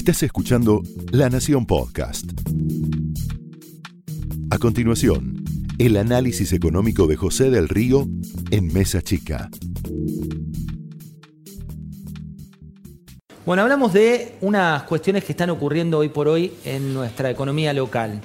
Estás escuchando La Nación Podcast. A continuación, el análisis económico de José del Río en Mesa Chica. Bueno, hablamos de unas cuestiones que están ocurriendo hoy por hoy en nuestra economía local.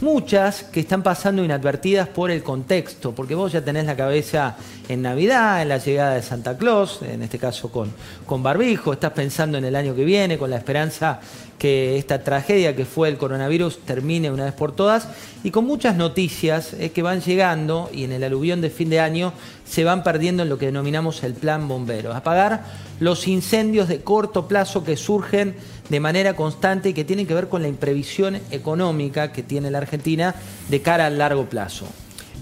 Muchas que están pasando inadvertidas por el contexto, porque vos ya tenés la cabeza en Navidad, en la llegada de Santa Claus, en este caso con, con barbijo, estás pensando en el año que viene, con la esperanza que esta tragedia que fue el coronavirus termine una vez por todas y con muchas noticias eh, que van llegando y en el aluvión de fin de año se van perdiendo en lo que denominamos el plan bomberos. Apagar los incendios de corto plazo que surgen de manera constante y que tienen que ver con la imprevisión económica que tiene la Argentina de cara al largo plazo.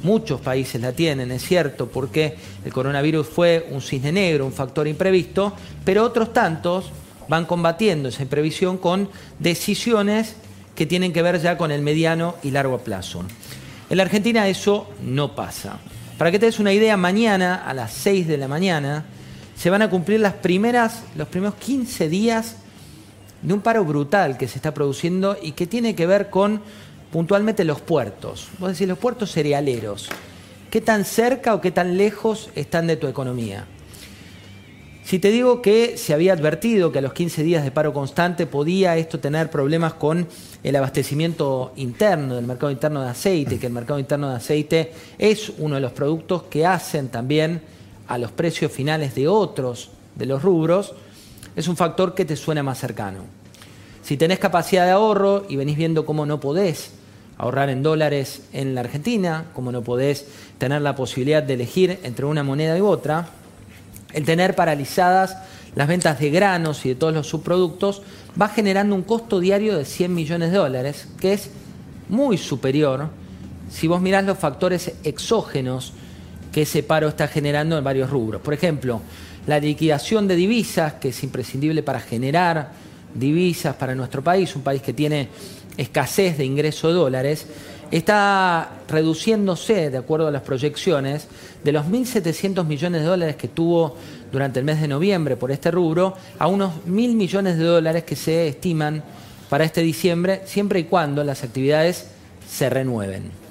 Muchos países la tienen, es cierto, porque el coronavirus fue un cisne negro, un factor imprevisto, pero otros tantos van combatiendo esa imprevisión con decisiones que tienen que ver ya con el mediano y largo plazo. En la Argentina eso no pasa. Para que te des una idea, mañana a las 6 de la mañana se van a cumplir los primeros 15 días de un paro brutal que se está produciendo y que tiene que ver con puntualmente los puertos. Vos decís, los puertos cerealeros. ¿Qué tan cerca o qué tan lejos están de tu economía? Si te digo que se había advertido que a los 15 días de paro constante podía esto tener problemas con el abastecimiento interno del mercado interno de aceite, que el mercado interno de aceite es uno de los productos que hacen también a los precios finales de otros de los rubros, es un factor que te suena más cercano. Si tenés capacidad de ahorro y venís viendo cómo no podés ahorrar en dólares en la Argentina, cómo no podés tener la posibilidad de elegir entre una moneda y otra, el tener paralizadas las ventas de granos y de todos los subproductos va generando un costo diario de 100 millones de dólares, que es muy superior si vos mirás los factores exógenos que ese paro está generando en varios rubros. Por ejemplo, la liquidación de divisas, que es imprescindible para generar divisas para nuestro país, un país que tiene escasez de ingreso de dólares, está reduciéndose, de acuerdo a las proyecciones, de los 1.700 millones de dólares que tuvo durante el mes de noviembre por este rubro, a unos 1.000 millones de dólares que se estiman para este diciembre, siempre y cuando las actividades se renueven.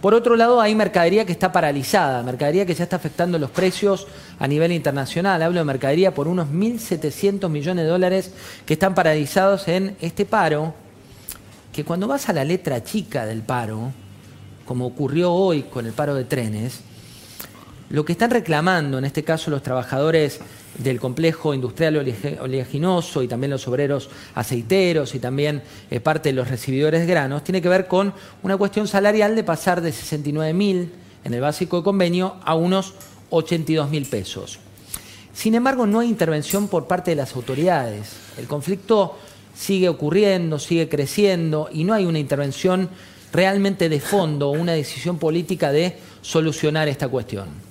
Por otro lado, hay mercadería que está paralizada, mercadería que ya está afectando los precios a nivel internacional. Hablo de mercadería por unos 1.700 millones de dólares que están paralizados en este paro que cuando vas a la letra chica del paro, como ocurrió hoy con el paro de trenes, lo que están reclamando, en este caso los trabajadores del complejo industrial oleaginoso y también los obreros aceiteros y también eh, parte de los recibidores de granos, tiene que ver con una cuestión salarial de pasar de 69 mil en el básico de convenio a unos 82 mil pesos. Sin embargo, no hay intervención por parte de las autoridades. El conflicto sigue ocurriendo, sigue creciendo y no hay una intervención realmente de fondo una decisión política de solucionar esta cuestión.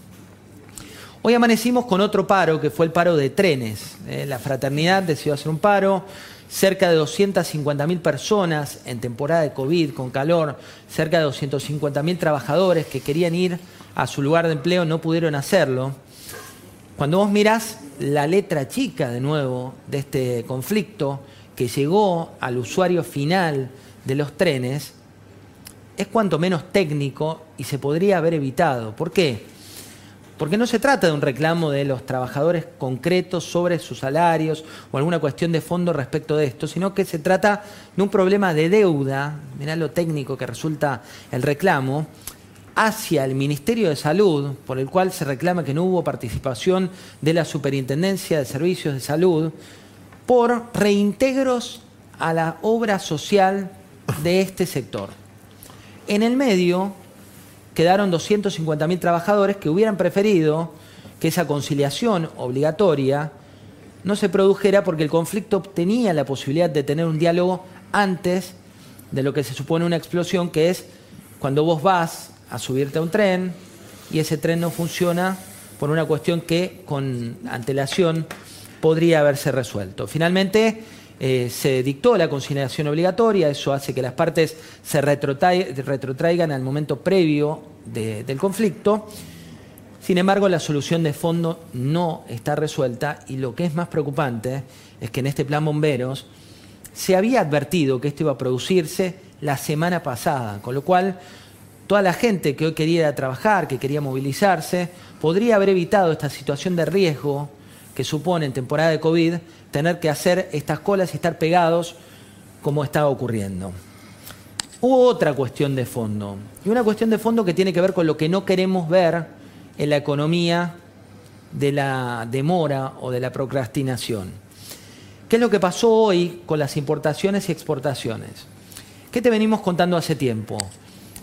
Hoy amanecimos con otro paro que fue el paro de trenes. Eh, la fraternidad decidió hacer un paro, cerca de 250.000 personas en temporada de COVID, con calor, cerca de 250.000 trabajadores que querían ir a su lugar de empleo no pudieron hacerlo. Cuando vos mirás la letra chica de nuevo de este conflicto, que llegó al usuario final de los trenes es cuanto menos técnico y se podría haber evitado. ¿Por qué? Porque no se trata de un reclamo de los trabajadores concretos sobre sus salarios o alguna cuestión de fondo respecto de esto, sino que se trata de un problema de deuda, mirá lo técnico que resulta el reclamo, hacia el Ministerio de Salud, por el cual se reclama que no hubo participación de la Superintendencia de Servicios de Salud, por reintegros a la obra social de este sector. En el medio quedaron 250.000 trabajadores que hubieran preferido que esa conciliación obligatoria no se produjera porque el conflicto tenía la posibilidad de tener un diálogo antes de lo que se supone una explosión, que es cuando vos vas a subirte a un tren y ese tren no funciona por una cuestión que con antelación podría haberse resuelto. Finalmente, eh, se dictó la conciliación obligatoria, eso hace que las partes se retrotraigan al momento previo del conflicto. Sin embargo, la solución de fondo no está resuelta y lo que es más preocupante es que en este plan bomberos se había advertido que esto iba a producirse la semana pasada, con lo cual toda la gente que hoy quería trabajar, que quería movilizarse, podría haber evitado esta situación de riesgo que supone en temporada de COVID tener que hacer estas colas y estar pegados como estaba ocurriendo. Hubo otra cuestión de fondo, y una cuestión de fondo que tiene que ver con lo que no queremos ver en la economía de la demora o de la procrastinación. ¿Qué es lo que pasó hoy con las importaciones y exportaciones? ¿Qué te venimos contando hace tiempo?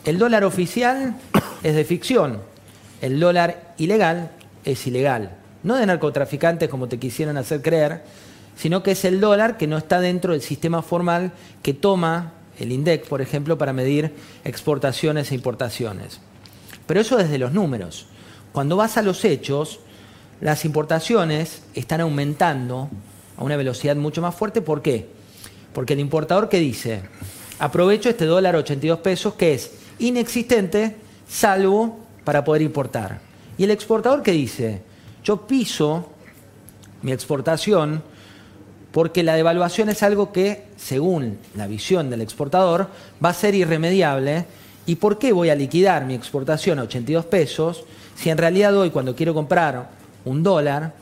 El dólar oficial es de ficción, el dólar ilegal es ilegal. No de narcotraficantes como te quisieron hacer creer, sino que es el dólar que no está dentro del sistema formal que toma el INDEC, por ejemplo, para medir exportaciones e importaciones. Pero eso desde los números. Cuando vas a los hechos, las importaciones están aumentando a una velocidad mucho más fuerte. ¿Por qué? Porque el importador que dice, aprovecho este dólar 82 pesos que es inexistente salvo para poder importar. Y el exportador que dice, yo piso mi exportación porque la devaluación es algo que, según la visión del exportador, va a ser irremediable. ¿Y por qué voy a liquidar mi exportación a 82 pesos si en realidad hoy cuando quiero comprar un dólar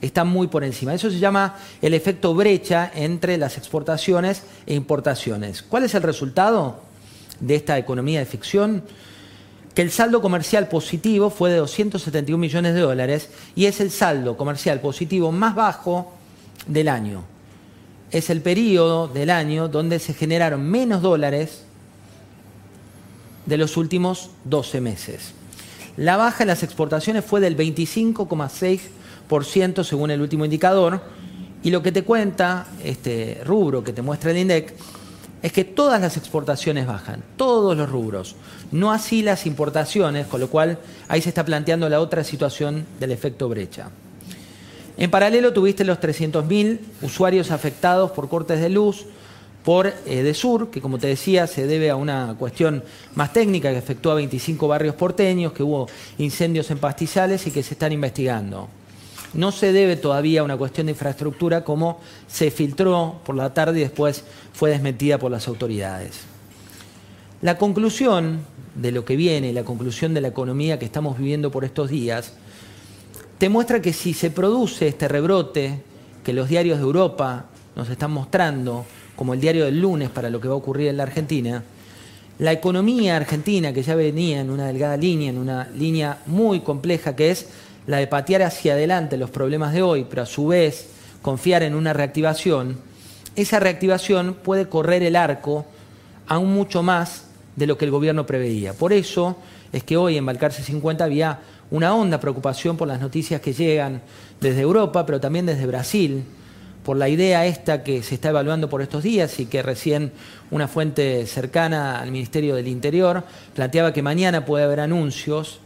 está muy por encima? Eso se llama el efecto brecha entre las exportaciones e importaciones. ¿Cuál es el resultado de esta economía de ficción? Que el saldo comercial positivo fue de 271 millones de dólares y es el saldo comercial positivo más bajo del año es el periodo del año donde se generaron menos dólares de los últimos 12 meses. La baja en las exportaciones fue del 25,6% según el último indicador y lo que te cuenta este rubro que te muestra el INDEC es que todas las exportaciones bajan, todos los rubros, no así las importaciones, con lo cual ahí se está planteando la otra situación del efecto brecha. En paralelo tuviste los 300.000 usuarios afectados por cortes de luz por eh, Desur, que como te decía se debe a una cuestión más técnica que afectó a 25 barrios porteños, que hubo incendios en pastizales y que se están investigando. No se debe todavía a una cuestión de infraestructura como se filtró por la tarde y después fue desmentida por las autoridades. La conclusión de lo que viene, la conclusión de la economía que estamos viviendo por estos días, te muestra que si se produce este rebrote que los diarios de Europa nos están mostrando, como el diario del lunes para lo que va a ocurrir en la Argentina, la economía argentina que ya venía en una delgada línea, en una línea muy compleja que es la de patear hacia adelante los problemas de hoy, pero a su vez confiar en una reactivación, esa reactivación puede correr el arco aún mucho más de lo que el gobierno preveía. Por eso es que hoy en Balcarce 50 había una honda preocupación por las noticias que llegan desde Europa, pero también desde Brasil, por la idea esta que se está evaluando por estos días y que recién una fuente cercana al Ministerio del Interior planteaba que mañana puede haber anuncios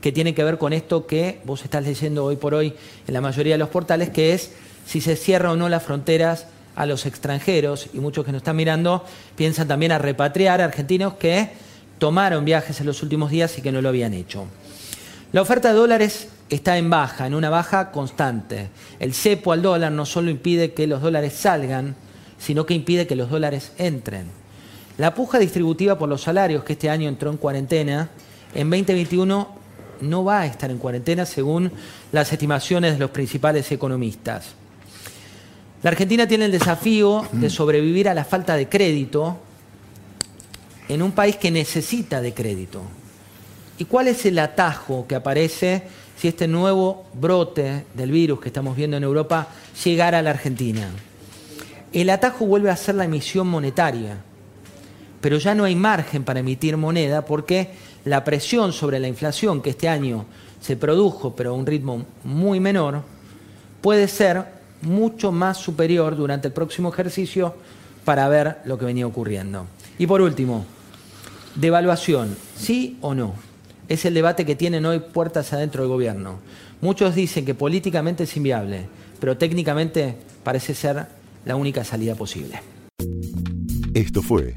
que tienen que ver con esto que vos estás leyendo hoy por hoy en la mayoría de los portales, que es si se cierra o no las fronteras a los extranjeros, y muchos que nos están mirando piensan también a repatriar argentinos que tomaron viajes en los últimos días y que no lo habían hecho. La oferta de dólares está en baja, en una baja constante. El cepo al dólar no solo impide que los dólares salgan, sino que impide que los dólares entren. La puja distributiva por los salarios, que este año entró en cuarentena, en 2021 no va a estar en cuarentena según las estimaciones de los principales economistas. La Argentina tiene el desafío de sobrevivir a la falta de crédito en un país que necesita de crédito. ¿Y cuál es el atajo que aparece si este nuevo brote del virus que estamos viendo en Europa llegara a la Argentina? El atajo vuelve a ser la emisión monetaria, pero ya no hay margen para emitir moneda porque la presión sobre la inflación que este año se produjo, pero a un ritmo muy menor, puede ser mucho más superior durante el próximo ejercicio para ver lo que venía ocurriendo. Y por último, devaluación, ¿sí o no? es el debate que tienen hoy puertas adentro del gobierno. Muchos dicen que políticamente es inviable, pero técnicamente parece ser la única salida posible. Esto fue